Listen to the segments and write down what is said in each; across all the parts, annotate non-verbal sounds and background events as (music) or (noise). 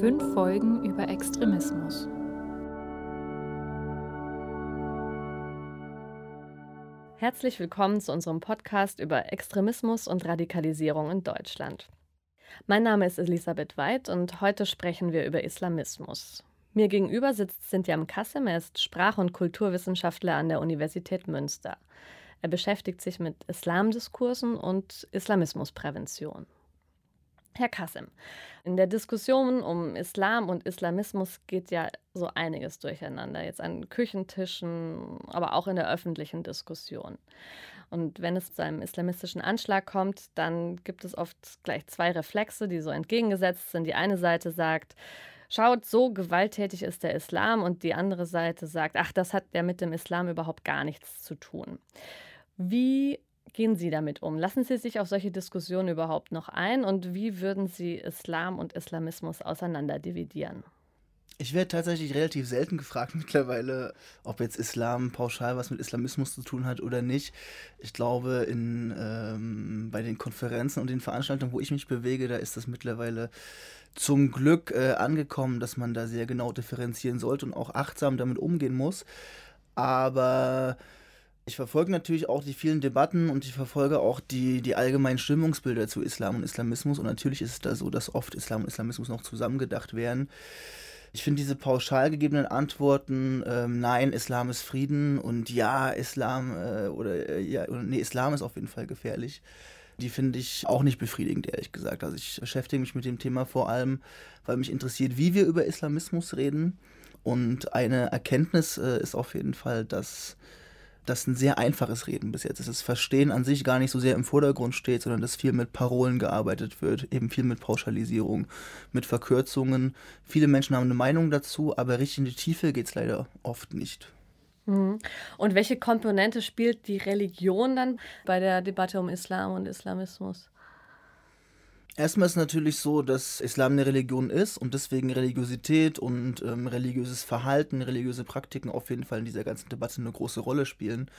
Fünf Folgen über Extremismus. Herzlich willkommen zu unserem Podcast über Extremismus und Radikalisierung in Deutschland. Mein Name ist Elisabeth Weid und heute sprechen wir über Islamismus. Mir gegenüber sitzt Cynthia Kassem, er ist Sprach- und Kulturwissenschaftler an der Universität Münster. Er beschäftigt sich mit Islamdiskursen und Islamismusprävention. Herr Kassem, in der Diskussion um Islam und Islamismus geht ja so einiges durcheinander, jetzt an Küchentischen, aber auch in der öffentlichen Diskussion. Und wenn es zu einem islamistischen Anschlag kommt, dann gibt es oft gleich zwei Reflexe, die so entgegengesetzt sind. Die eine Seite sagt, schaut, so gewalttätig ist der Islam und die andere Seite sagt, ach, das hat ja mit dem Islam überhaupt gar nichts zu tun. Wie gehen Sie damit um? Lassen Sie sich auf solche Diskussionen überhaupt noch ein und wie würden Sie Islam und Islamismus auseinanderdividieren? Ich werde tatsächlich relativ selten gefragt (laughs) mittlerweile, ob jetzt Islam pauschal was mit Islamismus zu tun hat oder nicht. Ich glaube, in, ähm, bei den Konferenzen und den Veranstaltungen, wo ich mich bewege, da ist das mittlerweile zum Glück äh, angekommen, dass man da sehr genau differenzieren sollte und auch achtsam damit umgehen muss. Aber ich verfolge natürlich auch die vielen Debatten und ich verfolge auch die, die allgemeinen Stimmungsbilder zu Islam und Islamismus. Und natürlich ist es da so, dass oft Islam und Islamismus noch zusammengedacht werden. Ich finde diese pauschal gegebenen Antworten, ähm, nein, Islam ist Frieden und ja, Islam äh, oder äh, ja, nee, Islam ist auf jeden Fall gefährlich. Die finde ich auch nicht befriedigend, ehrlich gesagt. Also ich beschäftige mich mit dem Thema vor allem, weil mich interessiert, wie wir über Islamismus reden. Und eine Erkenntnis äh, ist auf jeden Fall, dass das ein sehr einfaches Reden bis jetzt ist. Das Verstehen an sich gar nicht so sehr im Vordergrund steht, sondern dass viel mit Parolen gearbeitet wird, eben viel mit Pauschalisierung, mit Verkürzungen. Viele Menschen haben eine Meinung dazu, aber richtig in die Tiefe geht es leider oft nicht. Mhm. Und welche Komponente spielt die Religion dann bei der Debatte um Islam und Islamismus? Erstmal ist es natürlich so, dass Islam eine Religion ist und deswegen Religiosität und ähm, religiöses Verhalten, religiöse Praktiken auf jeden Fall in dieser ganzen Debatte eine große Rolle spielen.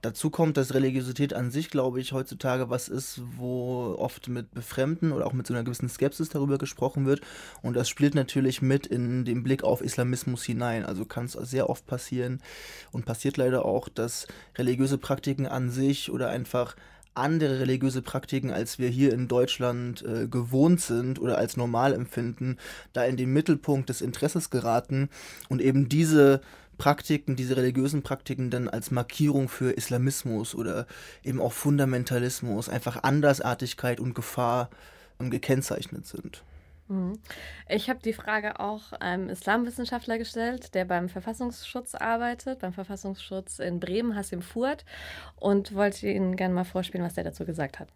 Dazu kommt, dass Religiosität an sich, glaube ich, heutzutage was ist, wo oft mit Befremden oder auch mit so einer gewissen Skepsis darüber gesprochen wird. Und das spielt natürlich mit in den Blick auf Islamismus hinein. Also kann es sehr oft passieren und passiert leider auch, dass religiöse Praktiken an sich oder einfach andere religiöse Praktiken, als wir hier in Deutschland äh, gewohnt sind oder als normal empfinden, da in den Mittelpunkt des Interesses geraten und eben diese Praktiken, diese religiösen Praktiken dann als Markierung für Islamismus oder eben auch Fundamentalismus, einfach Andersartigkeit und Gefahr ähm, gekennzeichnet sind. Mhm. Ich habe die Frage auch einem Islamwissenschaftler gestellt, der beim Verfassungsschutz arbeitet, beim Verfassungsschutz in Bremen, Hassim Furt, und wollte Ihnen gerne mal vorspielen, was der dazu gesagt hat.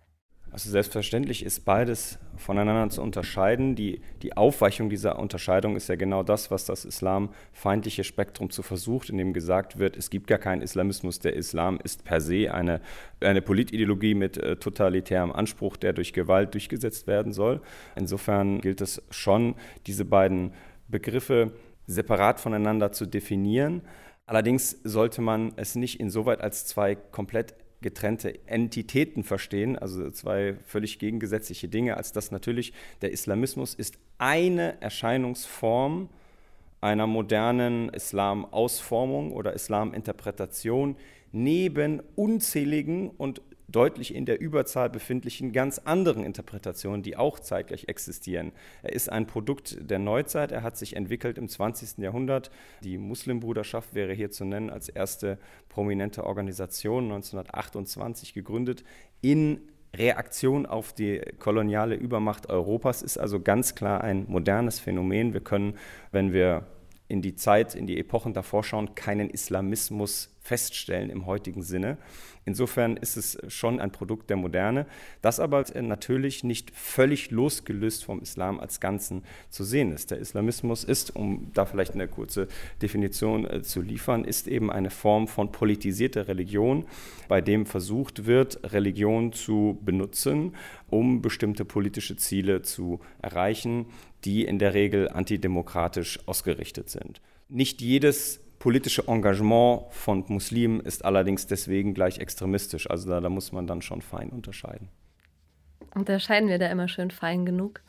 Also selbstverständlich ist beides voneinander zu unterscheiden. Die, die Aufweichung dieser Unterscheidung ist ja genau das, was das islamfeindliche Spektrum zu versucht, indem gesagt wird, es gibt gar keinen Islamismus. Der Islam ist per se eine, eine Politideologie mit äh, totalitärem Anspruch, der durch Gewalt durchgesetzt werden soll. Insofern gilt es schon, diese beiden Begriffe separat voneinander zu definieren. Allerdings sollte man es nicht insoweit als zwei komplett getrennte Entitäten verstehen, also zwei völlig gegengesetzliche Dinge, als dass natürlich der Islamismus ist eine Erscheinungsform einer modernen Islam-Ausformung oder Islam-Interpretation neben unzähligen und deutlich in der Überzahl befindlichen ganz anderen Interpretationen, die auch zeitgleich existieren. Er ist ein Produkt der Neuzeit, er hat sich entwickelt im 20. Jahrhundert. Die Muslimbruderschaft wäre hier zu nennen als erste prominente Organisation 1928 gegründet in Reaktion auf die koloniale Übermacht Europas ist also ganz klar ein modernes Phänomen. Wir können, wenn wir in die Zeit, in die Epochen davor schauen, keinen Islamismus feststellen im heutigen Sinne. Insofern ist es schon ein Produkt der Moderne, das aber natürlich nicht völlig losgelöst vom Islam als Ganzen zu sehen ist. Der Islamismus ist, um da vielleicht eine kurze Definition äh, zu liefern, ist eben eine Form von politisierter Religion, bei dem versucht wird, Religion zu benutzen, um bestimmte politische Ziele zu erreichen, die in der Regel antidemokratisch ausgerichtet sind. Nicht jedes politische Engagement von Muslimen ist allerdings deswegen gleich extremistisch. Also da, da muss man dann schon fein unterscheiden. Unterscheiden wir da immer schön fein genug?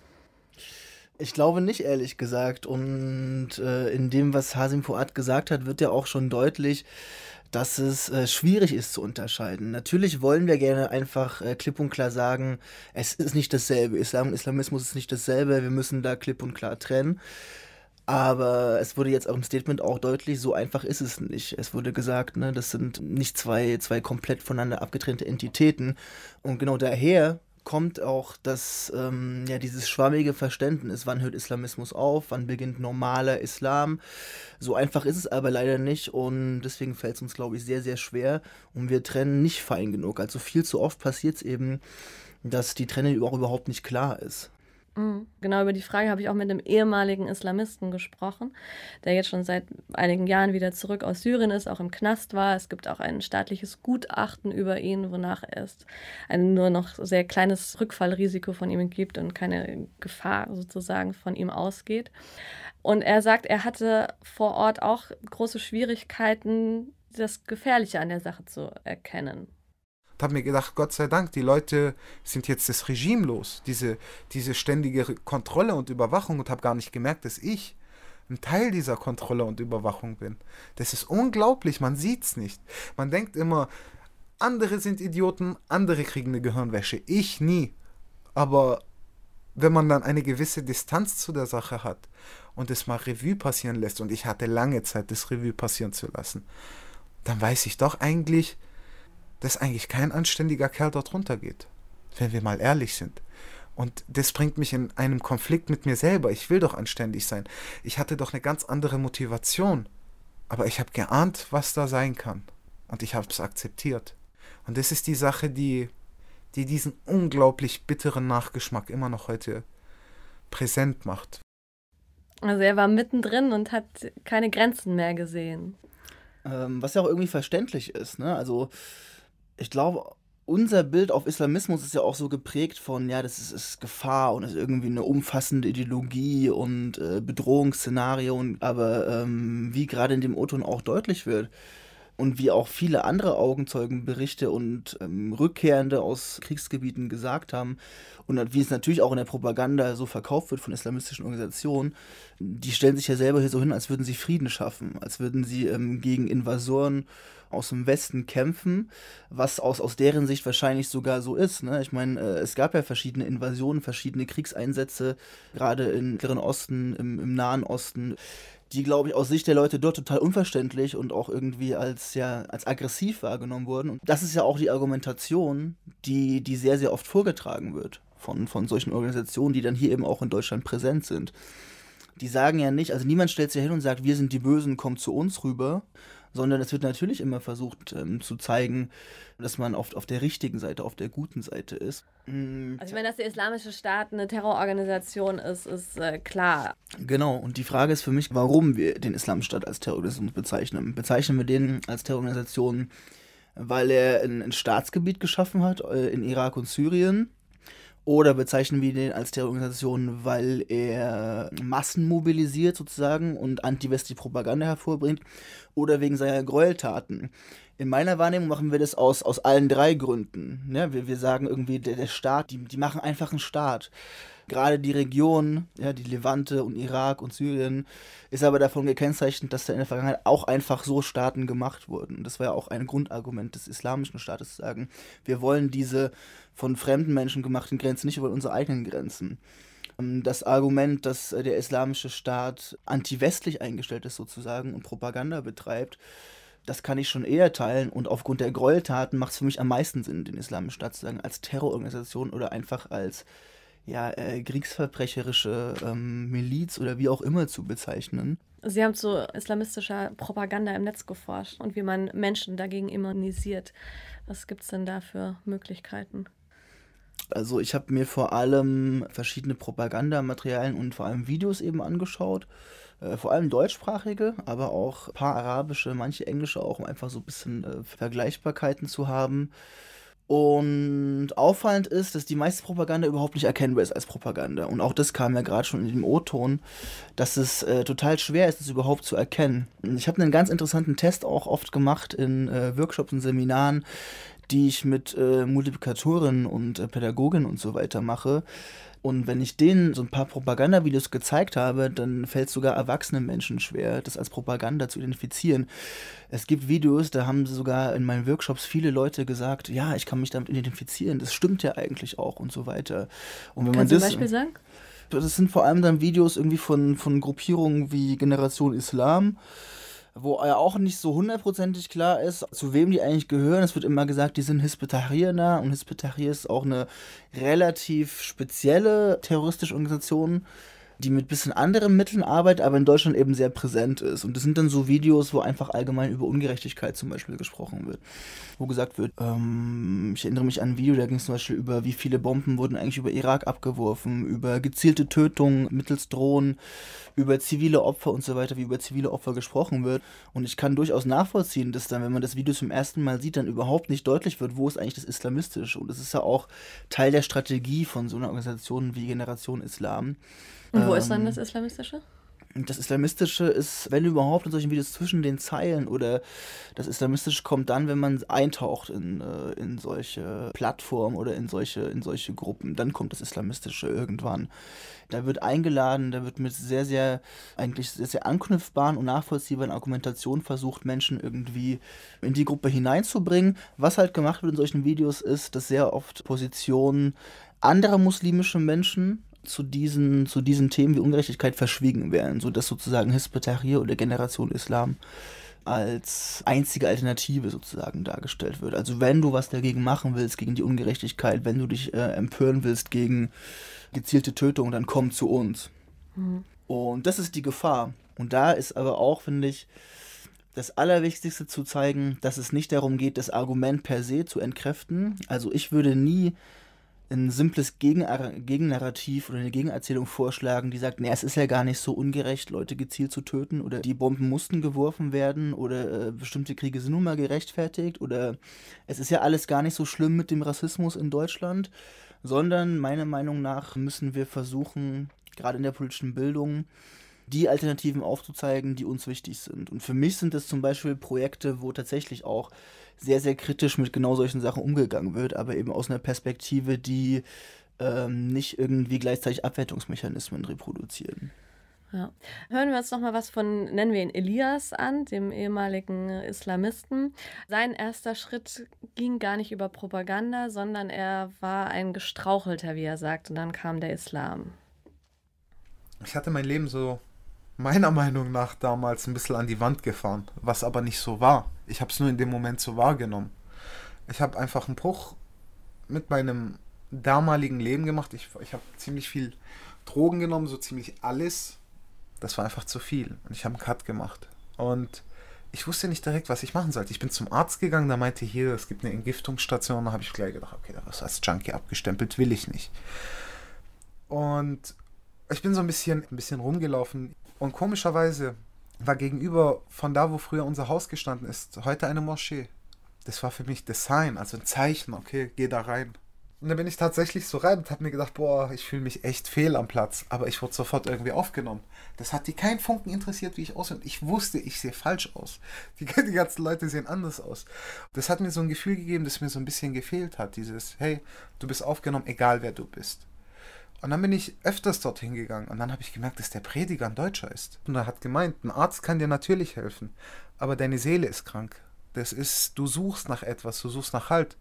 Ich glaube nicht, ehrlich gesagt. Und äh, in dem, was Hasim Fuad gesagt hat, wird ja auch schon deutlich, dass es äh, schwierig ist zu unterscheiden. Natürlich wollen wir gerne einfach äh, klipp und klar sagen, es ist nicht dasselbe. Islam und Islamismus ist nicht dasselbe. Wir müssen da klipp und klar trennen. Aber es wurde jetzt auch im Statement auch deutlich, so einfach ist es nicht. Es wurde gesagt, ne, das sind nicht zwei, zwei komplett voneinander abgetrennte Entitäten. Und genau daher kommt auch das, ähm, ja, dieses schwammige Verständnis, wann hört Islamismus auf, wann beginnt normaler Islam. So einfach ist es aber leider nicht und deswegen fällt es uns, glaube ich, sehr, sehr schwer und wir trennen nicht fein genug. Also viel zu oft passiert es eben, dass die Trennung auch überhaupt nicht klar ist. Mhm. Genau über die Frage habe ich auch mit einem ehemaligen Islamisten gesprochen, der jetzt schon seit einigen Jahren wieder zurück aus Syrien ist, auch im Knast war. Es gibt auch ein staatliches Gutachten über ihn, wonach es ein nur noch sehr kleines Rückfallrisiko von ihm gibt und keine Gefahr sozusagen von ihm ausgeht. Und er sagt, er hatte vor Ort auch große Schwierigkeiten, das Gefährliche an der Sache zu erkennen habe mir gedacht, Gott sei Dank, die Leute sind jetzt das Regime los, diese, diese ständige Kontrolle und Überwachung und habe gar nicht gemerkt, dass ich ein Teil dieser Kontrolle und Überwachung bin. Das ist unglaublich, man sieht es nicht. Man denkt immer, andere sind Idioten, andere kriegen eine Gehirnwäsche, ich nie. Aber wenn man dann eine gewisse Distanz zu der Sache hat und es mal Revue passieren lässt, und ich hatte lange Zeit, das Revue passieren zu lassen, dann weiß ich doch eigentlich, dass eigentlich kein anständiger Kerl dort runtergeht. Wenn wir mal ehrlich sind. Und das bringt mich in einem Konflikt mit mir selber. Ich will doch anständig sein. Ich hatte doch eine ganz andere Motivation. Aber ich habe geahnt, was da sein kann. Und ich habe es akzeptiert. Und das ist die Sache, die, die diesen unglaublich bitteren Nachgeschmack immer noch heute präsent macht. Also er war mittendrin und hat keine Grenzen mehr gesehen. Ähm, was ja auch irgendwie verständlich ist. Ne? Also ich glaube, unser Bild auf Islamismus ist ja auch so geprägt von, ja, das ist, ist Gefahr und ist irgendwie eine umfassende Ideologie und äh, Bedrohungsszenario. aber ähm, wie gerade in dem O-Ton auch deutlich wird und wie auch viele andere Augenzeugenberichte und ähm, Rückkehrende aus Kriegsgebieten gesagt haben und wie es natürlich auch in der Propaganda so verkauft wird von islamistischen Organisationen, die stellen sich ja selber hier so hin, als würden sie Frieden schaffen, als würden sie ähm, gegen Invasoren aus dem Westen kämpfen, was aus, aus deren Sicht wahrscheinlich sogar so ist. Ne? Ich meine, äh, es gab ja verschiedene Invasionen, verschiedene Kriegseinsätze, gerade im Mittleren Osten, im, im Nahen Osten die, glaube ich, aus Sicht der Leute dort total unverständlich und auch irgendwie als, ja, als aggressiv wahrgenommen wurden. Und das ist ja auch die Argumentation, die, die sehr, sehr oft vorgetragen wird von, von solchen Organisationen, die dann hier eben auch in Deutschland präsent sind. Die sagen ja nicht, also niemand stellt sich hin und sagt, wir sind die Bösen, kommt zu uns rüber, sondern es wird natürlich immer versucht ähm, zu zeigen, dass man oft auf der richtigen Seite, auf der guten Seite ist. Mhm. Also ich meine, dass der Islamische Staat eine Terrororganisation ist, ist äh, klar. Genau, und die Frage ist für mich, warum wir den Islamischen Staat als Terrorismus bezeichnen. Bezeichnen wir den als Terrororganisation, weil er ein, ein Staatsgebiet geschaffen hat äh, in Irak und Syrien, oder bezeichnen wir den als Terrororganisation, weil er Massen mobilisiert sozusagen und anti-westliche Propaganda hervorbringt? Oder wegen seiner Gräueltaten? In meiner Wahrnehmung machen wir das aus, aus allen drei Gründen. Ja, wir, wir sagen irgendwie, der, der Staat, die, die machen einfach einen Staat. Gerade die Region, ja, die Levante und Irak und Syrien, ist aber davon gekennzeichnet, dass da in der Vergangenheit auch einfach so Staaten gemacht wurden. Das war ja auch ein Grundargument des islamischen Staates zu sagen, wir wollen diese von fremden Menschen gemachten Grenzen nicht über unsere eigenen Grenzen. Ähm, das Argument, dass äh, der islamische Staat anti-westlich eingestellt ist sozusagen und Propaganda betreibt, das kann ich schon eher teilen und aufgrund der Gräueltaten macht es für mich am meisten Sinn, den Islamischen Staat zu sagen, als Terrororganisation oder einfach als ja, äh, kriegsverbrecherische ähm, Miliz oder wie auch immer zu bezeichnen. Sie haben zu islamistischer Propaganda im Netz geforscht und wie man Menschen dagegen immunisiert. Was gibt es denn da für Möglichkeiten? Also ich habe mir vor allem verschiedene Propagandamaterialien und vor allem Videos eben angeschaut. Äh, vor allem deutschsprachige, aber auch ein paar arabische, manche englische auch, um einfach so ein bisschen äh, Vergleichbarkeiten zu haben. Und auffallend ist, dass die meiste Propaganda überhaupt nicht erkennbar ist als Propaganda. Und auch das kam ja gerade schon in dem O-Ton, dass es äh, total schwer ist, es überhaupt zu erkennen. Ich habe einen ganz interessanten Test auch oft gemacht in äh, Workshops und Seminaren, die ich mit äh, Multiplikatoren und äh, Pädagogen und so weiter mache. Und wenn ich denen so ein paar Propagandavideos gezeigt habe, dann fällt es sogar erwachsenen Menschen schwer, das als Propaganda zu identifizieren. Es gibt Videos, da haben sogar in meinen Workshops viele Leute gesagt, ja, ich kann mich damit identifizieren, das stimmt ja eigentlich auch und so weiter. Und wenn Kannst man du das, ein Beispiel sagen? das sind vor allem dann Videos irgendwie von, von Gruppierungen wie Generation Islam, wo ja auch nicht so hundertprozentig klar ist, zu wem die eigentlich gehören. Es wird immer gesagt, die sind nah und Hizb ut-Tahrir ist auch eine relativ spezielle terroristische Organisation, die mit bisschen anderen Mitteln arbeitet, aber in Deutschland eben sehr präsent ist. Und das sind dann so Videos, wo einfach allgemein über Ungerechtigkeit zum Beispiel gesprochen wird. Wo gesagt wird, ähm, ich erinnere mich an ein Video, da ging es zum Beispiel über, wie viele Bomben wurden eigentlich über Irak abgeworfen, über gezielte Tötungen mittels Drohnen, über zivile Opfer und so weiter, wie über zivile Opfer gesprochen wird. Und ich kann durchaus nachvollziehen, dass dann, wenn man das Video zum ersten Mal sieht, dann überhaupt nicht deutlich wird, wo ist eigentlich das Islamistische. Und das ist ja auch Teil der Strategie von so einer Organisation wie Generation Islam. Und wo ist dann Ähm, das Islamistische? das Islamistische ist, wenn überhaupt, in solchen Videos zwischen den Zeilen oder das Islamistische kommt dann, wenn man eintaucht in, äh, in solche Plattformen oder in solche, in solche Gruppen, dann kommt das Islamistische irgendwann. Da wird eingeladen, da wird mit sehr, sehr, eigentlich sehr, sehr anknüpfbaren und nachvollziehbaren Argumentationen versucht, Menschen irgendwie in die Gruppe hineinzubringen. Was halt gemacht wird in solchen Videos ist, dass sehr oft Positionen anderer muslimischer Menschen zu diesen, zu diesen Themen wie Ungerechtigkeit verschwiegen werden, sodass sozusagen Hizb ut-Tahrir oder Generation Islam als einzige Alternative sozusagen dargestellt wird. Also wenn du was dagegen machen willst, gegen die Ungerechtigkeit, wenn du dich äh, empören willst gegen gezielte Tötung, dann komm zu uns. Und das ist die Gefahr. Und da ist aber auch, finde ich, das Allerwichtigste zu zeigen, dass es nicht darum geht, das Argument per se zu entkräften. Also ich würde nie ein simples Gegennarrativ oder eine Gegenerzählung vorschlagen, die sagt, nee, es ist ja gar nicht so ungerecht, Leute gezielt zu töten oder die Bomben mussten geworfen werden oder äh, bestimmte Kriege sind nun mal gerechtfertigt oder es ist ja alles gar nicht so schlimm mit dem Rassismus in Deutschland, sondern meiner Meinung nach müssen wir versuchen, gerade in der politischen Bildung, die Alternativen aufzuzeigen, die uns wichtig sind. Und für mich sind das zum Beispiel Projekte, wo tatsächlich auch sehr, sehr kritisch mit genau solchen Sachen umgegangen wird, aber eben aus einer Perspektive, die ähm, nicht irgendwie gleichzeitig Abwertungsmechanismen reproduzieren. Ja. Hören wir uns noch mal was von, nennen wir ihn Elias an, dem ehemaligen Islamisten. Sein erster Schritt ging gar nicht über Propaganda, sondern er war ein Gestrauchelter, wie er sagt, und dann kam der Islam. Ich hatte mein Leben so meiner Meinung nach damals ein bisschen an die Wand gefahren, was aber nicht so war. Ich habe es nur in dem Moment so wahrgenommen. Ich habe einfach einen Bruch mit meinem damaligen Leben gemacht. Ich, ich habe ziemlich viel Drogen genommen, so ziemlich alles. Das war einfach zu viel. Und ich habe einen Cut gemacht. Und ich wusste nicht direkt, was ich machen sollte. Ich bin zum Arzt gegangen, da meinte hier, es gibt eine Entgiftungsstation. Da habe ich gleich gedacht, okay, da wirst du als Junkie abgestempelt, will ich nicht. Und ich bin so ein bisschen, ein bisschen rumgelaufen. Und komischerweise war gegenüber von da, wo früher unser Haus gestanden ist, heute eine Moschee. Das war für mich Design, also ein Zeichen, okay, geh da rein. Und dann bin ich tatsächlich so rein und habe mir gedacht, boah, ich fühle mich echt fehl am Platz. Aber ich wurde sofort irgendwie aufgenommen. Das hat die keinen Funken interessiert, wie ich aussehe. Und ich wusste, ich sehe falsch aus. (laughs) Die, die ganzen Leute sehen anders aus. Das hat mir so ein Gefühl gegeben, das mir so ein bisschen gefehlt hat. Dieses, hey, du bist aufgenommen, egal wer du bist. Und dann bin ich öfters dorthin gegangen und dann habe ich gemerkt, dass der Prediger ein Deutscher ist. Und er hat gemeint, ein Arzt kann dir natürlich helfen, aber deine Seele ist krank. Das ist, du suchst nach etwas, du suchst nach Halt.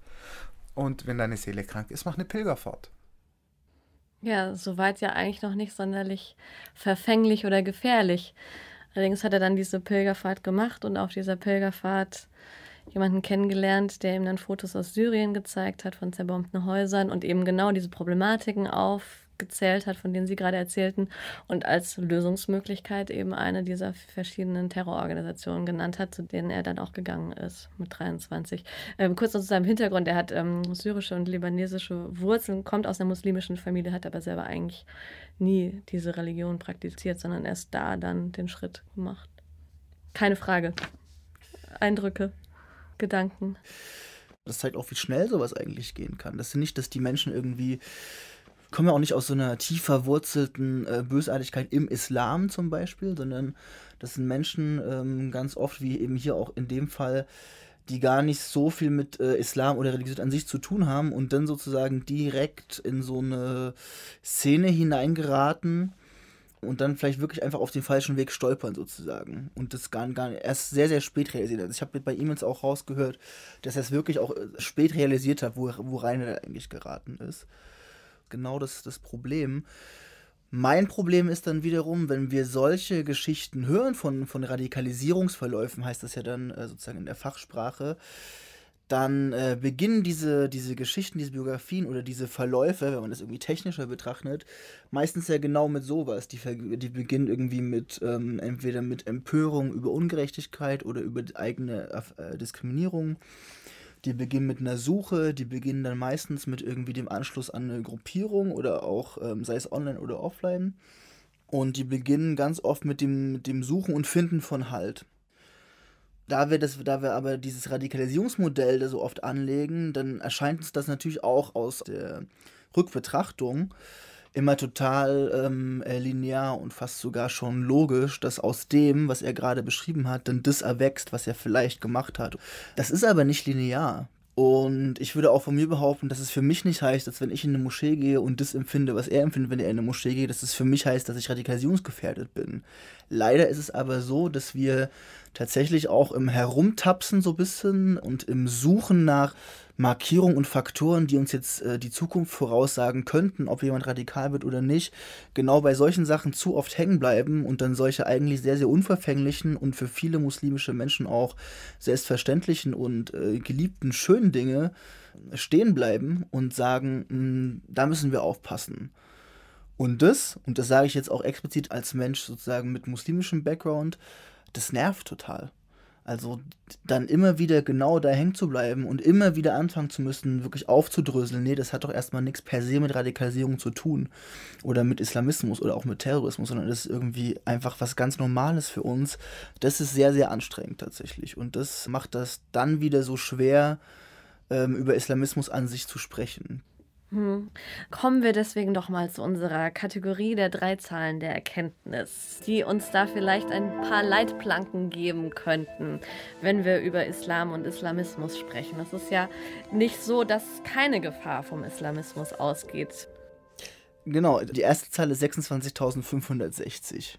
Und wenn deine Seele krank ist, mach eine Pilgerfahrt. Ja, soweit ja eigentlich noch nicht sonderlich verfänglich oder gefährlich. Allerdings hat er dann diese Pilgerfahrt gemacht und auf dieser Pilgerfahrt jemanden kennengelernt, der ihm dann Fotos aus Syrien gezeigt hat von zerbombten Häusern und eben genau diese Problematiken aufgezählt hat, von denen Sie gerade erzählten und als Lösungsmöglichkeit eben eine dieser verschiedenen Terrororganisationen genannt hat, zu denen er dann auch gegangen ist mit 23. Ähm, kurz noch zu seinem Hintergrund, er hat ähm, syrische und libanesische Wurzeln, kommt aus einer muslimischen Familie, hat aber selber eigentlich nie diese Religion praktiziert, sondern erst da dann den Schritt gemacht. Keine Frage. Eindrücke. Gedanken. Das zeigt auch, wie schnell sowas eigentlich gehen kann. Das ist nicht, dass die Menschen irgendwie kommen ja auch nicht aus so einer tief verwurzelten äh, Bösartigkeit im Islam zum Beispiel, sondern das sind Menschen ähm, ganz oft, wie eben hier auch in dem Fall, die gar nicht so viel mit äh, Islam oder Religion an sich zu tun haben und dann sozusagen direkt in so eine Szene hineingeraten und dann vielleicht wirklich einfach auf den falschen Weg stolpern sozusagen und das gar, gar nicht, erst sehr, sehr spät realisiert. Also ich habe bei ihm jetzt auch rausgehört, dass er es wirklich auch äh, spät realisiert hat, wo, worein er eigentlich geraten ist. Genau das das Problem. Mein Problem ist dann wiederum, wenn wir solche Geschichten hören von, von Radikalisierungsverläufen, heißt das ja dann äh, sozusagen in der Fachsprache, dann äh, beginnen diese, diese Geschichten, diese Biografien oder diese Verläufe, wenn man das irgendwie technischer betrachtet, meistens ja genau mit sowas. Die, die beginnen irgendwie mit ähm, entweder mit Empörung über Ungerechtigkeit oder über eigene äh, Diskriminierung. Die beginnen mit einer Suche, die beginnen dann meistens mit irgendwie dem Anschluss an eine Gruppierung oder auch, ähm, sei es online oder offline. Und die beginnen ganz oft mit dem, mit dem Suchen und Finden von Halt da wir, das, da wir aber dieses Radikalisierungsmodell da so oft anlegen, dann erscheint uns das natürlich auch aus der Rückbetrachtung immer total ähm, äh, linear und fast sogar schon logisch, dass aus dem, was er gerade beschrieben hat, dann das erwächst, was er vielleicht gemacht hat. Das ist aber nicht linear. Und ich würde auch von mir behaupten, dass es für mich nicht heißt, dass wenn ich in eine Moschee gehe und das empfinde, was er empfindet, wenn er in eine Moschee geht, dass es für mich heißt, dass ich radikalisierungsgefährdet bin. Leider ist es aber so, dass wir tatsächlich auch im Herumtapsen so ein bisschen und im Suchen nach Markierungen und Faktoren, die uns jetzt äh, die Zukunft voraussagen könnten, ob jemand radikal wird oder nicht, genau bei solchen Sachen zu oft hängen bleiben und dann solche eigentlich sehr, sehr unverfänglichen und für viele muslimische Menschen auch selbstverständlichen und äh, geliebten schönen Dinge stehen bleiben und sagen, mh, hm, da müssen wir aufpassen. Und das, und das sage ich jetzt auch explizit als Mensch sozusagen mit muslimischem Background, das nervt total. Also dann immer wieder genau da hängen zu bleiben und immer wieder anfangen zu müssen, wirklich aufzudröseln. Nee, das hat doch erstmal nichts per se mit Radikalisierung zu tun oder mit Islamismus oder auch mit Terrorismus, sondern das ist irgendwie einfach was ganz Normales für uns. Das ist sehr, sehr anstrengend tatsächlich. Und das macht das dann wieder so schwer, ähm, über Islamismus an sich zu sprechen. Hm. Kommen wir deswegen doch mal zu unserer Kategorie der drei Zahlen der Erkenntnis, die uns da vielleicht ein paar Leitplanken geben könnten, wenn wir über Islam und Islamismus sprechen. Es ist ja nicht so, dass keine Gefahr vom Islamismus ausgeht. Genau, die erste Zahl ist 26.560.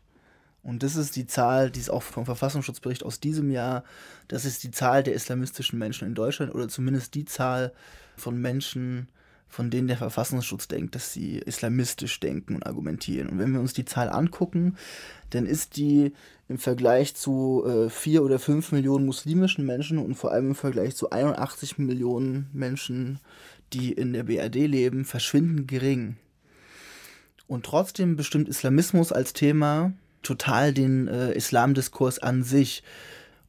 Und das ist die Zahl, die ist auch vom Verfassungsschutzbericht aus diesem Jahr, das ist die Zahl der islamistischen Menschen in Deutschland oder zumindest die Zahl von Menschen, von denen der Verfassungsschutz denkt, dass sie islamistisch denken und argumentieren. Und wenn wir uns die Zahl angucken, dann ist die im Vergleich zu äh, 4 oder 5 Millionen muslimischen Menschen und vor allem im Vergleich zu 81 Millionen Menschen, die in der BRD leben, verschwindend gering. Und trotzdem bestimmt Islamismus als Thema total den äh, Islamdiskurs an sich.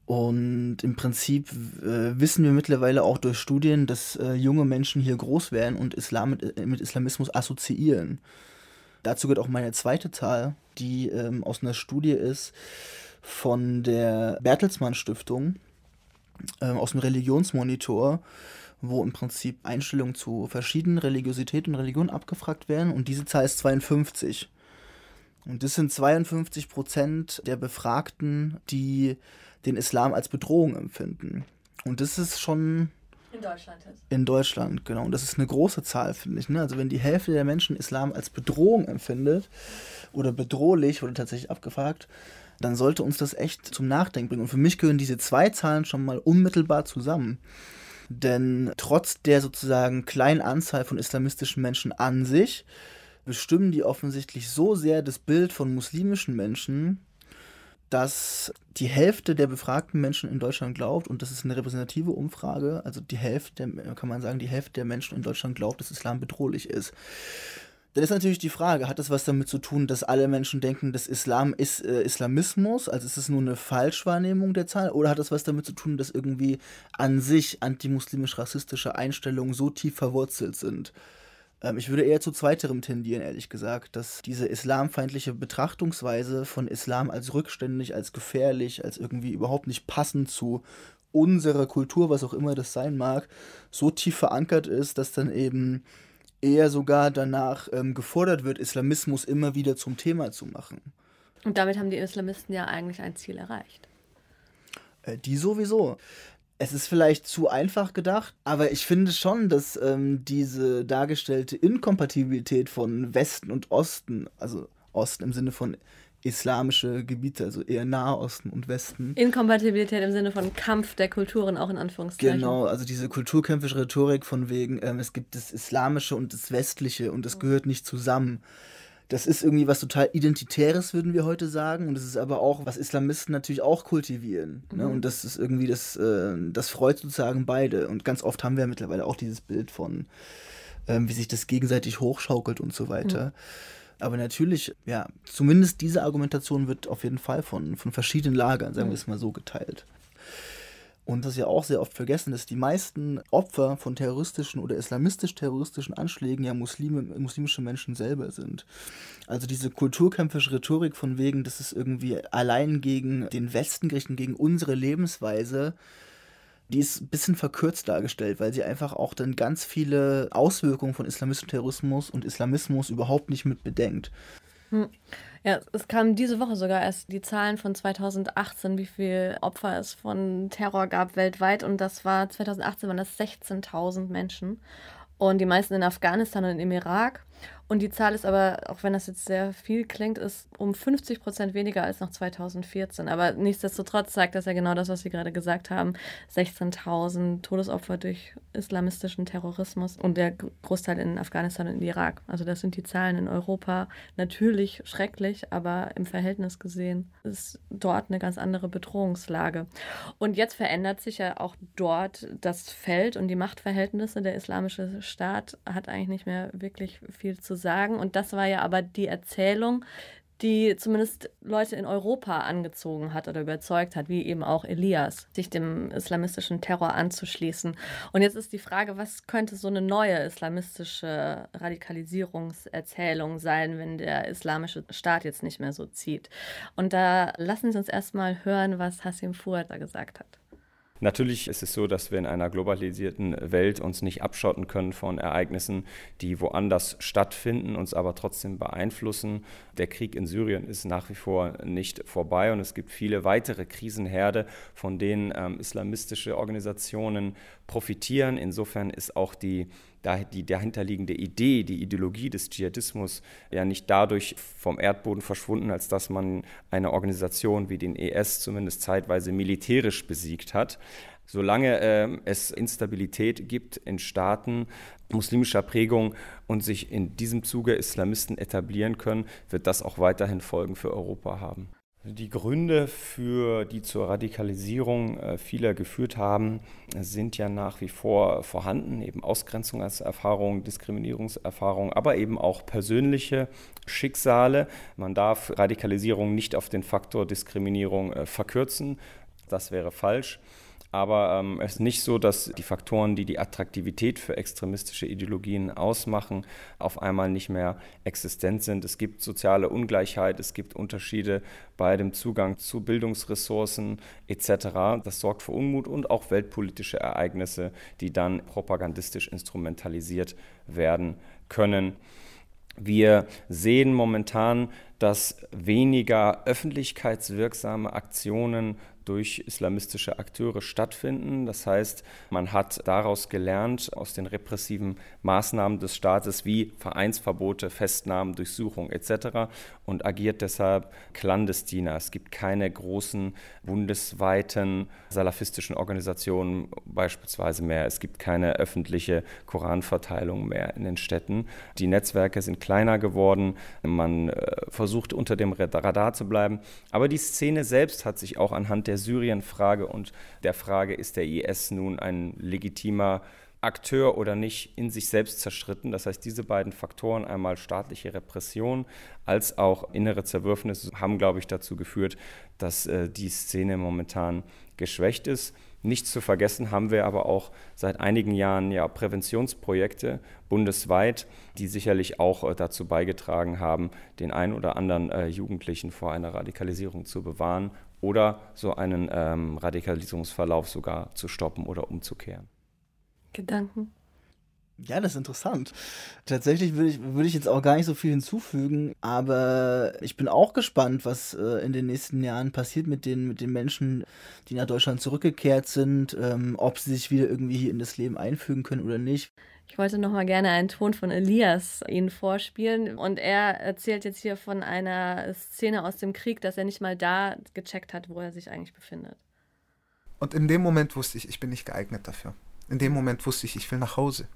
Und im Prinzip äh, wissen wir mittlerweile auch durch Studien, dass äh, junge Menschen hier groß werden und Islam mit, äh, mit, Islamismus assoziieren. Dazu gehört auch meine zweite Zahl, die ähm, aus einer Studie ist von der Bertelsmann Stiftung, ähm, aus dem Religionsmonitor, wo im Prinzip Einstellungen zu verschiedenen Religiositäten und Religionen abgefragt werden. Und diese Zahl ist 52. Und das sind 52 Prozent der Befragten, die den Islam als Bedrohung empfinden. Und das ist schon. In Deutschland jetzt. In Deutschland, genau. Und das ist eine große Zahl, finde ich. Ne? Also, wenn die Hälfte der Menschen Islam als Bedrohung empfindet oder bedrohlich, wurde tatsächlich abgefragt, dann sollte uns das echt zum Nachdenken bringen. Und für mich gehören diese zwei Zahlen schon mal unmittelbar zusammen. Denn trotz der sozusagen kleinen Anzahl von islamistischen Menschen an sich, bestimmen die offensichtlich so sehr das Bild von muslimischen Menschen, dass die Hälfte der befragten Menschen in Deutschland glaubt, und das ist eine repräsentative Umfrage, also die Hälfte, kann man sagen, die Hälfte der Menschen in Deutschland glaubt, dass Islam bedrohlich ist. Dann ist natürlich die Frage, hat das was damit zu tun, dass alle Menschen denken, dass Islam ist äh, Islamismus, also ist es nur eine Falschwahrnehmung der Zahl, oder hat das was damit zu tun, dass irgendwie an sich antimuslimisch-rassistische Einstellungen so tief verwurzelt sind? Ähm, ich würde eher zu zweiterem tendieren, ehrlich gesagt, dass diese islamfeindliche Betrachtungsweise von Islam als rückständig, als gefährlich, als irgendwie überhaupt nicht passend zu unserer Kultur, was auch immer das sein mag, so tief verankert ist, dass dann eben eher sogar danach ähm, gefordert wird, Islamismus immer wieder zum Thema zu machen. Und damit haben die Islamisten ja eigentlich ein Ziel erreicht. Äh, die sowieso. Es ist vielleicht zu einfach gedacht, aber ich finde schon, dass ähm, diese dargestellte Inkompatibilität von Westen und Osten, also Osten im Sinne von islamische Gebiete, also eher Nahosten und Westen. Inkompatibilität im Sinne von Kampf der Kulturen, auch in Anführungszeichen. Genau, also diese kulturkämpfische Rhetorik von wegen, ähm, es gibt das Islamische und das Westliche und das gehört nicht zusammen das ist irgendwie was total Identitäres, würden wir heute sagen. Und es ist aber auch, was Islamisten natürlich auch kultivieren. Ne? Mhm. Ne? Und das ist irgendwie, das, äh, das freut sozusagen beide. Und ganz oft haben wir mittlerweile auch dieses Bild von, ähm, wie sich das gegenseitig hochschaukelt und so weiter. Mhm. Aber natürlich, ja, zumindest diese Argumentation wird auf jeden Fall von, von verschiedenen Lagern, sagen wir es mal so, geteilt. Und das ist ja auch sehr oft vergessen, dass die meisten Opfer von terroristischen oder islamistisch-terroristischen Anschlägen ja Muslime, muslimische Menschen selber sind. Also diese kulturkämpferische Rhetorik von wegen, das ist irgendwie allein gegen den Westen gerichtet, gegen unsere Lebensweise, die ist ein bisschen verkürzt dargestellt, weil sie einfach auch dann ganz viele Auswirkungen von islamistischem Terrorismus und Islamismus überhaupt nicht mit bedenkt. Hm. Ja, es kamen diese Woche sogar erst die Zahlen von 2018, wie viele Opfer es von Terror gab weltweit. Und das war 2018 waren das 16.000 Menschen. Und die meisten in Afghanistan und im Irak. Und die Zahl ist aber, auch wenn das jetzt sehr viel klingt, ist um 50 Prozent weniger als noch 2014. Aber nichtsdestotrotz zeigt das ja genau das, was Sie gerade gesagt haben. 16.000 Todesopfer durch islamistischen Terrorismus und der Großteil in Afghanistan und in Irak. Also das sind die Zahlen in Europa. Natürlich schrecklich, aber im Verhältnis gesehen ist dort eine ganz andere Bedrohungslage. Und jetzt verändert sich ja auch dort das Feld und die Machtverhältnisse. Der islamische Staat hat eigentlich nicht mehr wirklich viel zu sagen. Und das war ja aber die Erzählung, die zumindest Leute in Europa angezogen hat oder überzeugt hat, wie eben auch Elias, sich dem islamistischen Terror anzuschließen. Und jetzt ist die Frage, was könnte so eine neue islamistische Radikalisierungserzählung sein, wenn der islamische Staat jetzt nicht mehr so zieht? Und da lassen Sie uns erstmal hören, was Hassim Fuad da gesagt hat. Natürlich ist es so, dass wir in einer globalisierten Welt uns nicht abschotten können von Ereignissen, die woanders stattfinden, uns aber trotzdem beeinflussen. Der Krieg in Syrien ist nach wie vor nicht vorbei und es gibt viele weitere Krisenherde, von denen ähm, islamistische Organisationen profitieren. Insofern ist auch die die dahinterliegende Idee, die Ideologie des Dschihadismus ja nicht dadurch vom Erdboden verschwunden, als dass man eine Organisation wie den ES zumindest zeitweise militärisch besiegt hat. Solange äh, es Instabilität gibt in Staaten muslimischer Prägung und sich in diesem Zuge Islamisten etablieren können, wird das auch weiterhin Folgen für Europa haben. Die Gründe, für die zur Radikalisierung äh, vieler geführt haben, sind ja nach wie vor vorhanden, eben Ausgrenzungserfahrungen, Diskriminierungserfahrungen, aber eben auch persönliche Schicksale. Man darf Radikalisierung nicht auf den Faktor Diskriminierung äh, verkürzen, das wäre falsch. Aber ähm, es ist nicht so, dass die Faktoren, die die Attraktivität für extremistische Ideologien ausmachen, auf einmal nicht mehr existent sind. Es gibt soziale Ungleichheit, es gibt Unterschiede bei dem Zugang zu Bildungsressourcen etc. Das sorgt für Unmut und auch weltpolitische Ereignisse, die dann propagandistisch instrumentalisiert werden können. Wir sehen momentan, dass weniger öffentlichkeitswirksame Aktionen durch islamistische Akteure stattfinden. Das heißt, man hat daraus gelernt, aus den repressiven Maßnahmen des Staates wie Vereinsverbote, Festnahmen, Durchsuchung etc. und agiert deshalb clandestiner. Es gibt keine großen bundesweiten salafistischen Organisationen beispielsweise mehr. Es gibt keine öffentliche Koranverteilung mehr in den Städten. Die Netzwerke sind kleiner geworden. Man äh, versucht unter dem Radar zu bleiben. Aber die Szene selbst hat sich auch anhand der der Syrien-Frage und der Frage, ist der IS nun ein legitimer Akteur oder nicht, in sich selbst zerschritten. Das heißt, diese beiden Faktoren, einmal staatliche Repression als auch innere Zerwürfnisse, haben, glaube ich, dazu geführt, dass äh, die Szene momentan geschwächt ist. Nicht zu vergessen haben wir aber auch seit einigen Jahren ja Präventionsprojekte bundesweit, die sicherlich auch äh, dazu beigetragen haben, den einen oder anderen äh, Jugendlichen vor einer Radikalisierung zu bewahren oder so einen ähm, Radikalisierungsverlauf sogar zu stoppen oder umzukehren. Gedanken? Ja, das ist interessant. Tatsächlich würde ich, würde ich jetzt auch gar nicht so viel hinzufügen, aber ich bin auch gespannt, was äh, in den nächsten Jahren passiert mit den, mit den Menschen, die nach Deutschland zurückgekehrt sind, ähm, ob sie sich wieder irgendwie hier in das Leben einfügen können oder nicht. Ich wollte noch mal gerne einen Ton von Elias Ihnen vorspielen. Und er erzählt jetzt hier von einer Szene aus dem Krieg, dass er nicht mal da gecheckt hat, wo er sich eigentlich befindet. Und in dem Moment wusste ich, ich bin nicht geeignet dafür. In dem Moment wusste ich, ich will nach Hause.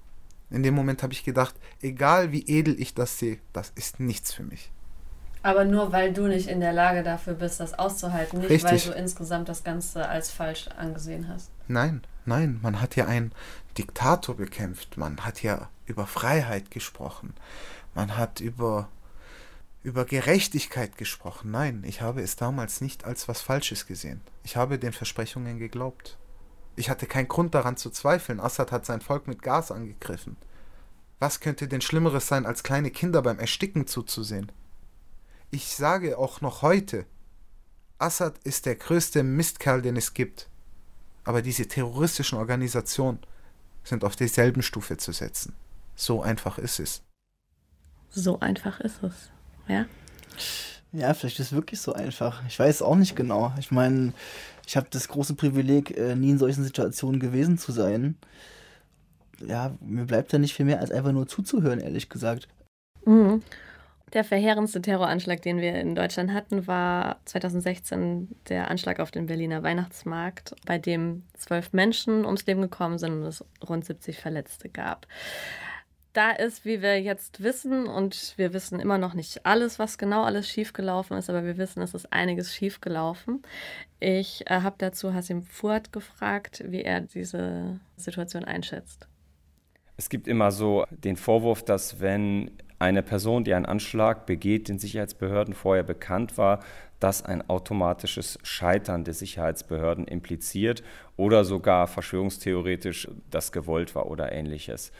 In dem Moment habe ich gedacht, egal wie edel ich das sehe, das ist nichts für mich. Aber nur weil du nicht in der Lage dafür bist, das auszuhalten, nicht Richtig. weil du insgesamt das Ganze als falsch angesehen hast. Nein, nein, man hat ja einen Diktator bekämpft, man hat ja über Freiheit gesprochen, man hat über, über Gerechtigkeit gesprochen. Nein, ich habe es damals nicht als was Falsches gesehen. Ich habe den Versprechungen geglaubt. Ich hatte keinen Grund daran zu zweifeln. Assad hat sein Volk mit Gas angegriffen. Was könnte denn Schlimmeres sein, als kleine Kinder beim Ersticken zuzusehen? Ich sage auch noch heute, Assad ist der größte Mistkerl, den es gibt. Aber diese terroristischen Organisationen sind auf derselben Stufe zu setzen. So einfach ist es. So einfach ist es, ja? Ja, vielleicht ist es wirklich so einfach. Ich weiß auch nicht genau. Ich meine, ich habe das große Privileg, äh, nie in solchen Situationen gewesen zu sein. Ja, mir bleibt da nicht viel mehr, als einfach nur zuzuhören, ehrlich gesagt. Mhm. Der verheerendste Terroranschlag, den wir in Deutschland hatten, war 2016 der Anschlag auf den Berliner Weihnachtsmarkt, bei dem zwölf Menschen ums Leben gekommen sind und es rund 70 Verletzte gab da ist, wie wir jetzt wissen, und wir wissen immer noch nicht alles, was genau alles schiefgelaufen ist, aber wir wissen, es ist einiges schiefgelaufen. Ich äh, habe dazu Hasim Furt gefragt, wie er diese Situation einschätzt. Es gibt immer so den Vorwurf, dass wenn eine Person, die einen Anschlag begeht, den Sicherheitsbehörden vorher bekannt war, das ein automatisches Scheitern der Sicherheitsbehörden impliziert oder sogar verschwörungstheoretisch das gewollt war oder ähnliches.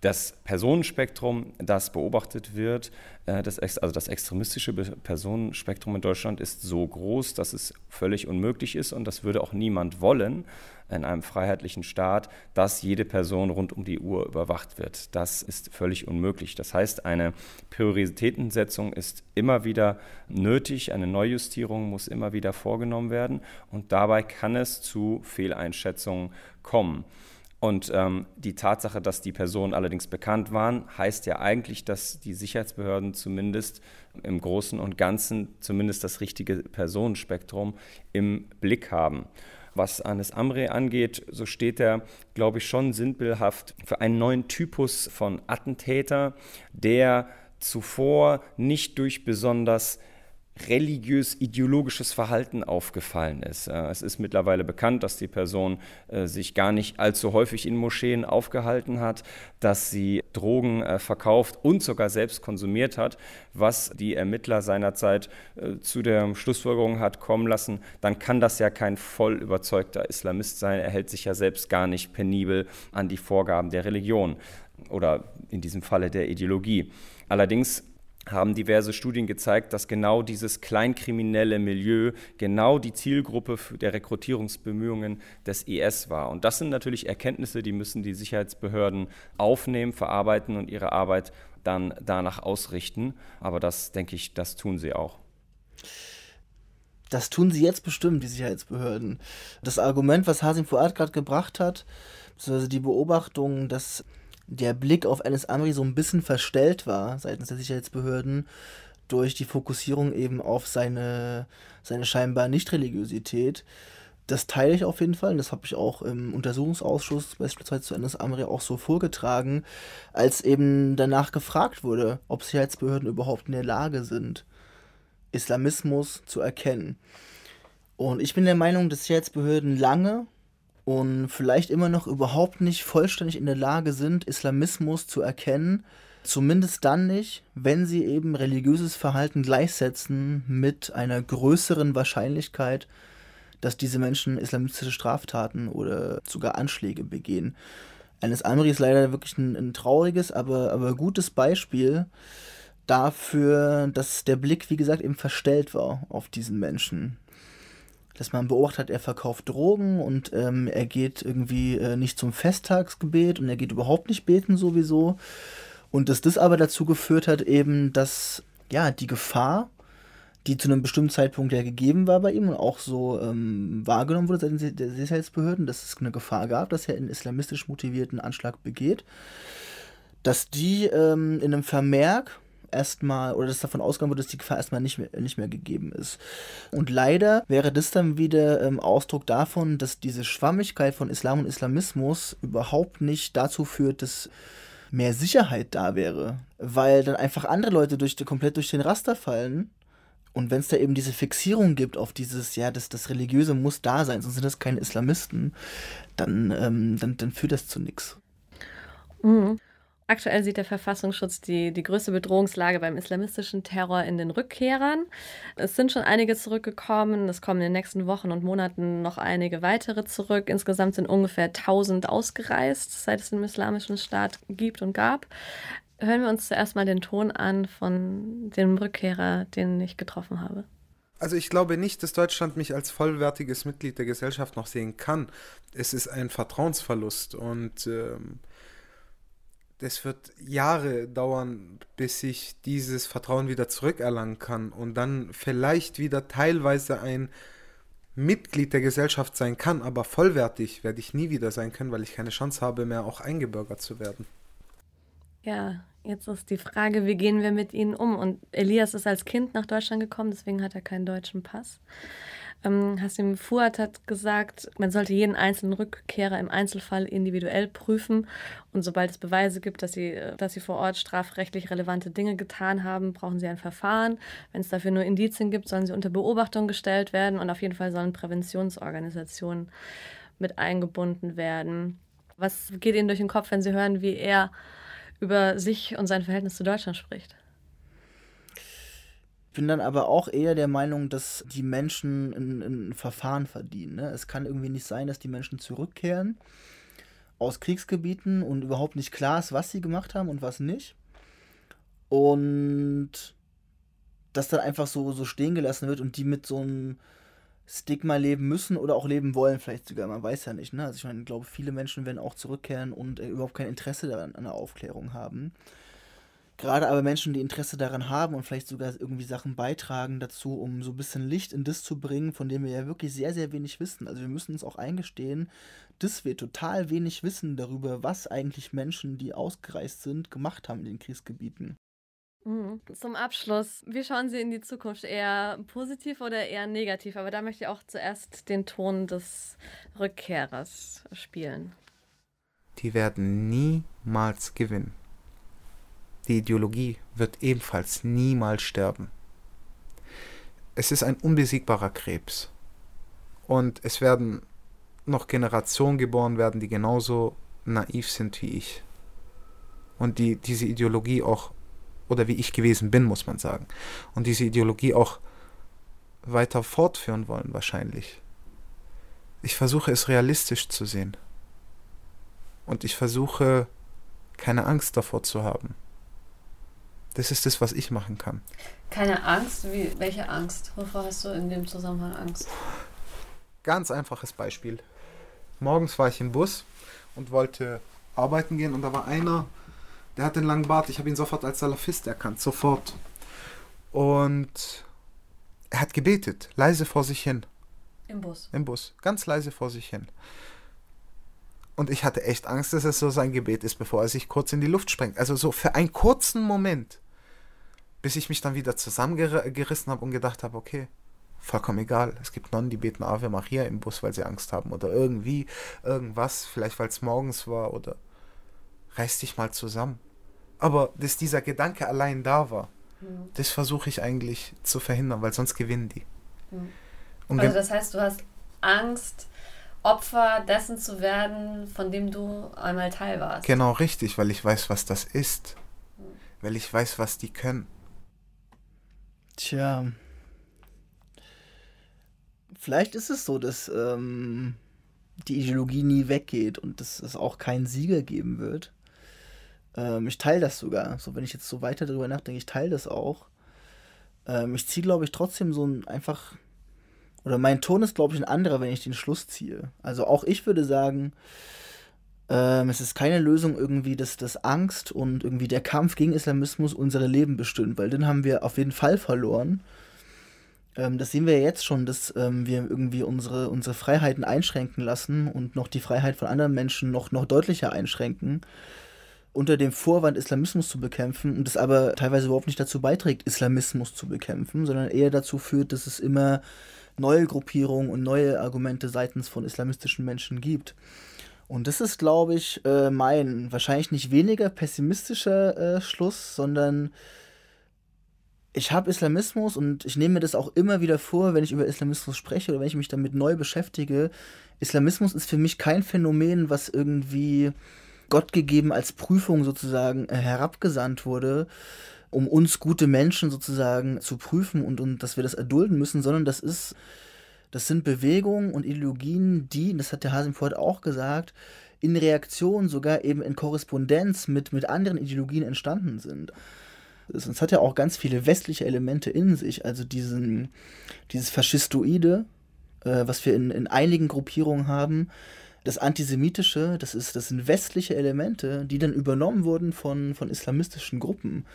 Das Personenspektrum, das beobachtet wird, äh, das, also das extremistische Personenspektrum in Deutschland ist so groß, dass es völlig unmöglich ist und das würde auch niemand wollen in einem freiheitlichen Staat, dass jede Person rund um die Uhr überwacht wird. Das ist völlig unmöglich. Das heißt, eine Prioritätensetzung ist immer wieder nötig, eine Neujustierung muss immer wieder vorgenommen werden und dabei kann es zu Fehleinschätzungen kommen. Und ähm, die Tatsache, dass die Personen allerdings bekannt waren, heißt ja eigentlich, dass die Sicherheitsbehörden zumindest im Großen und Ganzen zumindest das richtige Personenspektrum im Blick haben. Was Anis Amre angeht, so steht er, glaube ich, schon sinnbildhaft für einen neuen Typus von Attentäter, der zuvor nicht durch besonders religiös-ideologisches Verhalten aufgefallen ist. Äh, es ist mittlerweile bekannt, dass die Person äh, sich gar nicht allzu häufig in Moscheen aufgehalten hat, dass sie Drogen äh, verkauft und sogar selbst konsumiert hat, was die Ermittler seinerzeit zu der Schlussfolgerung hat kommen lassen, dann kann das ja kein voll überzeugter Islamist sein. Er hält sich ja selbst gar nicht penibel an die Vorgaben der Religion oder in diesem Falle der Ideologie. Allerdings haben diverse Studien gezeigt, dass genau dieses kleinkriminelle Milieu genau die Zielgruppe der Rekrutierungsbemühungen des IS war. Und das sind natürlich Erkenntnisse, die müssen die Sicherheitsbehörden aufnehmen, verarbeiten und ihre Arbeit dann danach ausrichten. Aber das, denke ich, das tun sie auch. Das tun sie jetzt bestimmt, die Sicherheitsbehörden. Das Argument, was Hasim Fuad gerade gebracht hat, beziehungsweise die Beobachtung, dass der Blick auf Alice Amri so ein bisschen verstellt war seitens der Sicherheitsbehörden durch die Fokussierung eben auf seine, seine scheinbar Nicht-Religiosität. Das teile ich auf jeden Fall und das habe ich auch im Untersuchungsausschuss beispielsweise zu Alice Amri auch so vorgetragen, als eben danach gefragt wurde, ob Sicherheitsbehörden überhaupt in der Lage sind, Islamismus zu erkennen. Und ich bin der Meinung, dass Sicherheitsbehörden lange und vielleicht immer noch überhaupt nicht vollständig in der Lage sind, Islamismus zu erkennen. Zumindest dann nicht, wenn sie eben religiöses Verhalten gleichsetzen mit einer größeren Wahrscheinlichkeit, dass diese Menschen islamistische Straftaten oder sogar Anschläge begehen. Eines Amri ist leider wirklich ein, ein trauriges, aber, aber gutes Beispiel dafür, dass der Blick, wie gesagt, eben verstellt war auf diesen Menschen. Dass man beobachtet, er verkauft Drogen und ähm, er geht irgendwie äh, nicht zum Festtagsgebet und er geht überhaupt nicht beten sowieso. Und dass das aber dazu geführt hat, eben, dass ja die Gefahr, die zu einem bestimmten Zeitpunkt ja gegeben war bei ihm und auch so ähm, wahrgenommen wurde seitens der Sicherheitsbehörden, dass es eine Gefahr gab, dass er einen islamistisch motivierten Anschlag begeht, dass die ähm, in einem Vermerk erstmal oder dass davon ausgegangen wird, dass die Gefahr erstmal nicht mehr, nicht mehr gegeben ist. Und leider wäre das dann wieder ähm, Ausdruck davon, dass diese Schwammigkeit von Islam und Islamismus überhaupt nicht dazu führt, dass mehr Sicherheit da wäre, weil dann einfach andere Leute durch, komplett durch den Raster fallen. Und wenn es da eben diese Fixierung gibt auf dieses, ja, das, das Religiöse muss da sein, sonst sind das keine Islamisten, dann, ähm, dann, dann führt das zu nichts. Mhm. Aktuell sieht der Verfassungsschutz die, die größte Bedrohungslage beim islamistischen Terror in den Rückkehrern. Es sind schon einige zurückgekommen. Es kommen in den nächsten Wochen und Monaten noch einige weitere zurück. Insgesamt sind ungefähr 1000 ausgereist, seit es den islamischen Staat gibt und gab. Hören wir uns zuerst mal den Ton an von dem Rückkehrer, den ich getroffen habe. Also ich glaube nicht, dass Deutschland mich als vollwertiges Mitglied der Gesellschaft noch sehen kann. Es ist ein Vertrauensverlust und ähm, es wird Jahre dauern, bis ich dieses Vertrauen wieder zurückerlangen kann und dann vielleicht wieder teilweise ein Mitglied der Gesellschaft sein kann, aber vollwertig werde ich nie wieder sein können, weil ich keine Chance habe, mehr auch eingebürgert zu werden. Ja, jetzt ist die Frage, wie gehen wir mit ihnen um? Und Elias ist als Kind nach Deutschland gekommen, deswegen hat er keinen deutschen Pass. Ähm, Hassim Fuad hat gesagt, man sollte jeden einzelnen Rückkehrer im Einzelfall individuell prüfen und sobald es Beweise gibt, dass sie, dass sie vor Ort strafrechtlich relevante Dinge getan haben, brauchen sie ein Verfahren. Wenn es dafür nur Indizien gibt, sollen sie unter Beobachtung gestellt werden und auf jeden Fall sollen Präventionsorganisationen mit eingebunden werden. Was geht Ihnen durch den Kopf, wenn Sie hören, wie er über sich und sein Verhältnis zu Deutschland spricht? Bin dann aber auch eher der Meinung, dass die Menschen ein, ein Verfahren verdienen. Ne? Es kann irgendwie nicht sein, dass die Menschen zurückkehren aus Kriegsgebieten und überhaupt nicht klar ist, was sie gemacht haben und was nicht. Und das dann einfach so, so stehen gelassen wird und die mit so einem Stigma leben müssen oder auch leben wollen, vielleicht sogar, man weiß ja nicht. Ne? Also ich meine, ich glaube, viele Menschen werden auch zurückkehren und äh, überhaupt kein Interesse daran, an der Aufklärung haben. Gerade aber Menschen, die Interesse daran haben und vielleicht sogar irgendwie Sachen beitragen dazu, um so ein bisschen Licht in das zu bringen, von dem wir ja wirklich sehr, sehr wenig wissen. Also wir müssen uns auch eingestehen, dass wir total wenig wissen darüber, was eigentlich Menschen, die ausgereist sind, gemacht haben in den Kriegsgebieten. Mhm. Zum Abschluss, wie schauen Sie in die Zukunft? Eher positiv oder eher negativ? Aber da möchte ich auch zuerst den Ton des Rückkehrers spielen. Die werden niemals gewinnen. Die Ideologie wird ebenfalls niemals sterben. Es ist ein unbesiegbarer Krebs. Und es werden noch Generationen geboren werden, die genauso naiv sind wie ich. Und die diese Ideologie auch, oder wie ich gewesen bin, muss man sagen. Und diese Ideologie auch weiter fortführen wollen wahrscheinlich. Ich versuche es realistisch zu sehen. Und ich versuche keine Angst davor zu haben. Das ist das, was ich machen kann. Keine Angst? Wie, welche Angst? Wovor hast du in dem Zusammenhang Angst? Ganz einfaches Beispiel. Morgens war ich im Bus und wollte arbeiten gehen und da war einer, der hat den langen Bart. Ich habe ihn sofort als Salafist erkannt, sofort. Und er hat gebetet, leise vor sich hin. Im Bus. Im Bus, ganz leise vor sich hin. Und ich hatte echt Angst, dass es so sein Gebet ist, bevor er sich kurz in die Luft sprengt. Also so für einen kurzen Moment bis ich mich dann wieder zusammengerissen habe und gedacht habe, okay, vollkommen egal. Es gibt Nonnen, die beten Ave Maria im Bus, weil sie Angst haben oder irgendwie irgendwas, vielleicht weil es morgens war oder reiß dich mal zusammen. Aber dass dieser Gedanke allein da war, mhm. das versuche ich eigentlich zu verhindern, weil sonst gewinnen die. Mhm. also das heißt, du hast Angst, Opfer dessen zu werden, von dem du einmal Teil warst. Genau, richtig, weil ich weiß, was das ist. Mhm. Weil ich weiß, was die können. Tja. Vielleicht ist es so, dass ähm, die Ideologie nie weggeht und dass es auch keinen Sieger geben wird. Ähm, ich teile das sogar. So, wenn ich jetzt so weiter darüber nachdenke, ich teile das auch. Ähm, ich ziehe, glaube ich, trotzdem so ein einfach oder mein Ton ist, glaube ich, ein anderer, wenn ich den Schluss ziehe. Also auch ich würde sagen, ähm, es ist keine Lösung irgendwie, dass, dass Angst und irgendwie der Kampf gegen Islamismus unsere Leben bestimmt, weil den haben wir auf jeden Fall verloren. Ähm, das sehen wir jetzt schon, dass ähm, wir irgendwie unsere, unsere Freiheiten einschränken lassen und noch die Freiheit von anderen Menschen noch, noch deutlicher einschränken unter dem Vorwand, Islamismus zu bekämpfen und das aber teilweise überhaupt nicht dazu beiträgt, Islamismus zu bekämpfen, sondern eher dazu führt, dass es immer neue Gruppierungen und neue Argumente seitens von islamistischen Menschen gibt. Und das ist, glaube ich, äh, mein wahrscheinlich nicht weniger pessimistischer äh, Schluss, sondern ich habe Islamismus und ich nehme mir das auch immer wieder vor, wenn ich über Islamismus spreche oder wenn ich mich damit neu beschäftige. Islamismus ist für mich kein Phänomen, was irgendwie Gott gegeben als Prüfung sozusagen äh, herabgesandt wurde, um uns gute Menschen sozusagen zu prüfen und, und dass wir das erdulden müssen, sondern das ist, das sind Bewegungen und Ideologien, die, das hat der vorher auch gesagt, in Reaktion, sogar eben in Korrespondenz mit, mit anderen Ideologien entstanden sind. Es hat ja auch ganz viele westliche Elemente in sich, also diesen, dieses Faschistoide, äh, was wir in, in einigen Gruppierungen haben, das Antisemitische, das, ist, das sind westliche Elemente, die dann übernommen wurden von, von islamistischen Gruppen.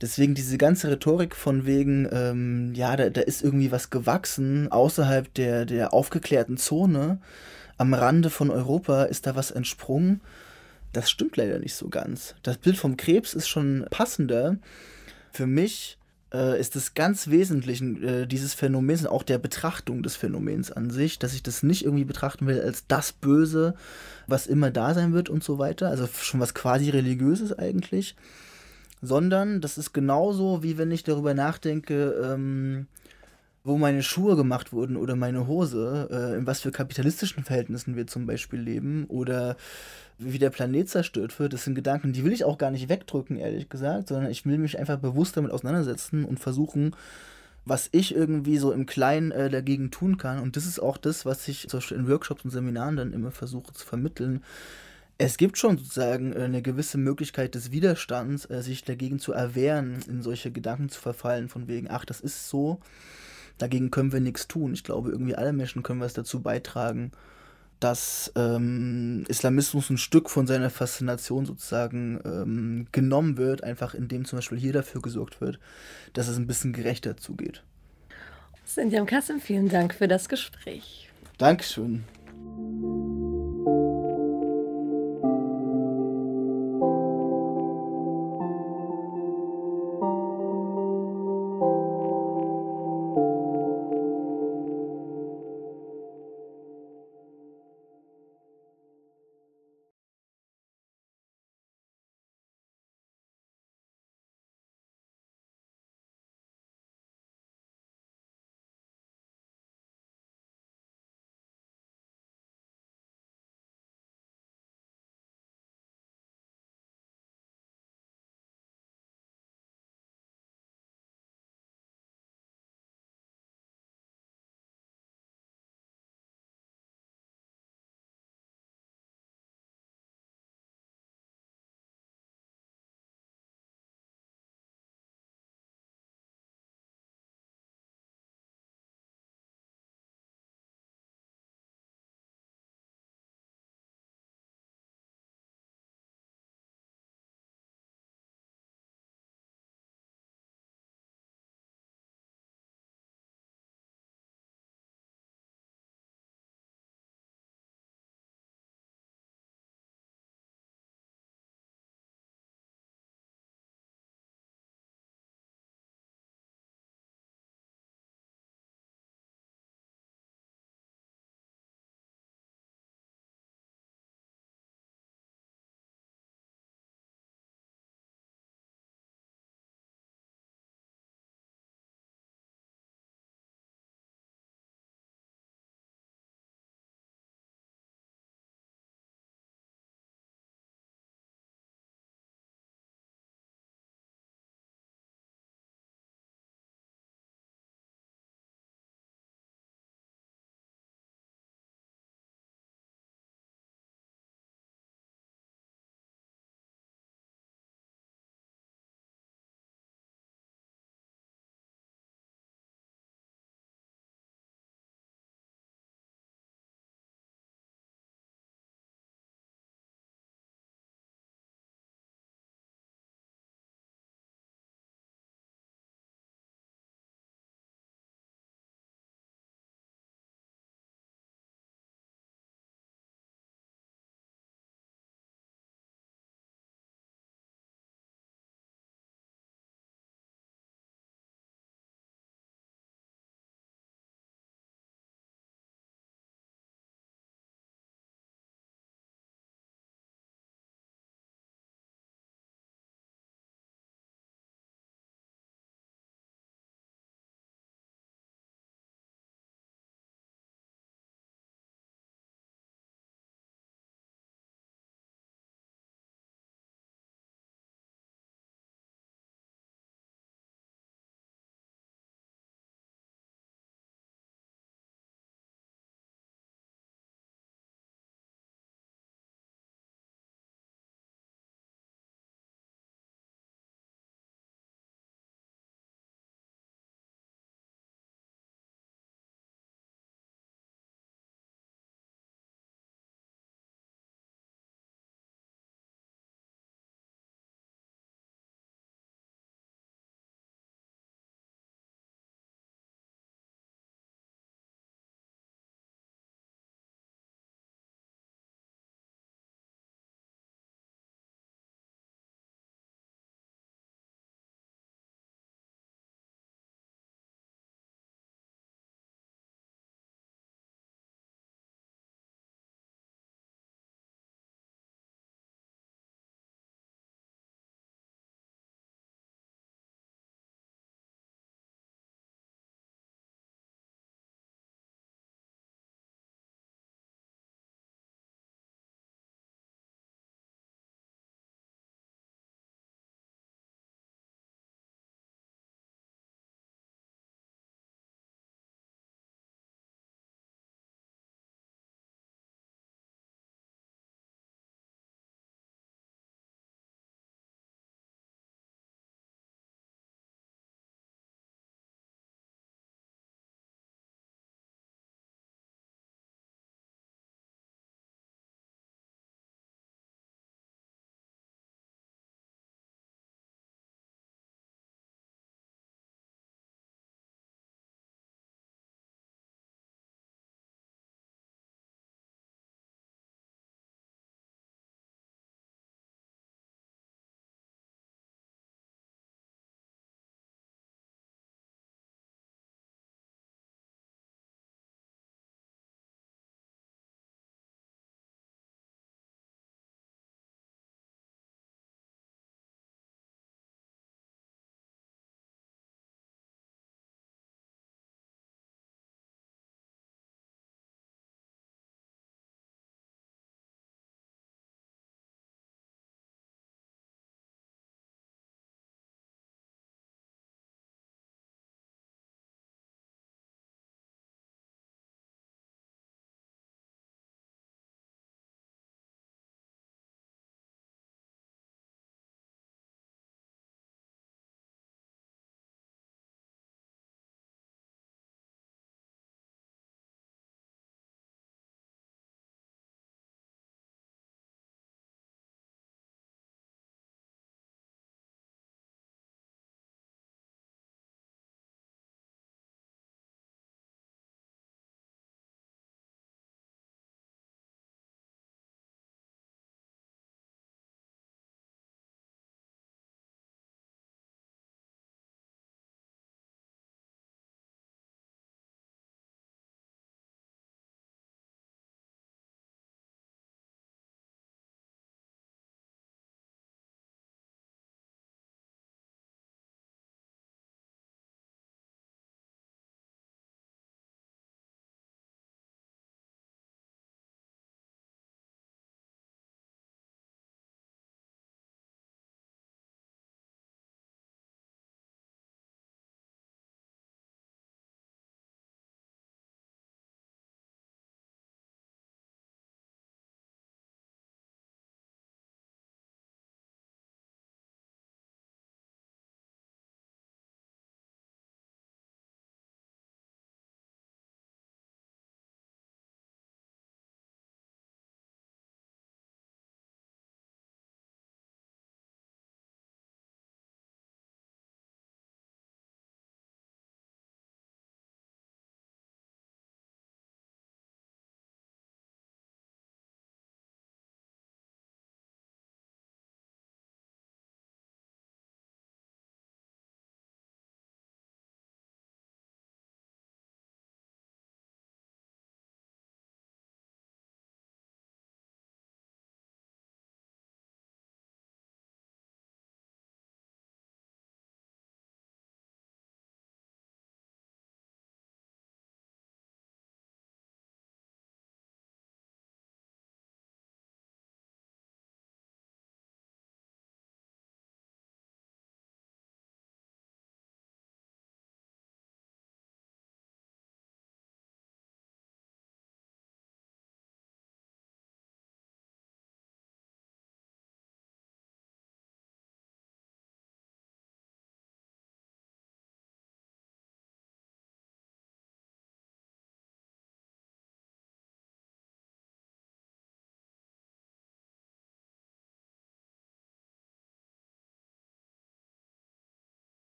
Deswegen diese ganze Rhetorik von wegen, ähm, ja, da, da ist irgendwie was gewachsen außerhalb der, der aufgeklärten Zone, am Rande von Europa ist da was entsprungen. Das stimmt leider nicht so ganz. Das Bild vom Krebs ist schon passender. Für mich äh, ist es ganz wesentlich, äh, dieses Phänomens, auch der Betrachtung des Phänomens an sich, dass ich das nicht irgendwie betrachten will als das Böse, was immer da sein wird und so weiter. Also schon was quasi religiöses eigentlich. Sondern das ist genauso, wie wenn ich darüber nachdenke, ähm, wo meine Schuhe gemacht wurden oder meine Hose, äh, in was für kapitalistischen Verhältnissen wir zum Beispiel leben oder wie der Planet zerstört wird, das sind Gedanken, die will ich auch gar nicht wegdrücken, ehrlich gesagt, sondern ich will mich einfach bewusst damit auseinandersetzen und versuchen, was ich irgendwie so im Kleinen äh, dagegen tun kann. Und das ist auch das, was ich zum Beispiel in Workshops und Seminaren dann immer versuche zu vermitteln. Es gibt schon sozusagen äh, eine gewisse Möglichkeit des Widerstands, äh, sich dagegen zu erwehren, in solche Gedanken zu verfallen, von wegen, ach, das ist so, dagegen können wir nichts tun. Ich glaube, irgendwie alle Menschen können was dazu beitragen, dass ähm, Islamismus ein Stück von seiner Faszination sozusagen ähm, genommen wird, einfach indem zum Beispiel hier dafür gesorgt wird, dass es ein bisschen gerechter zugeht. Sinjam Kassim, vielen Dank für das Gespräch. Dankeschön.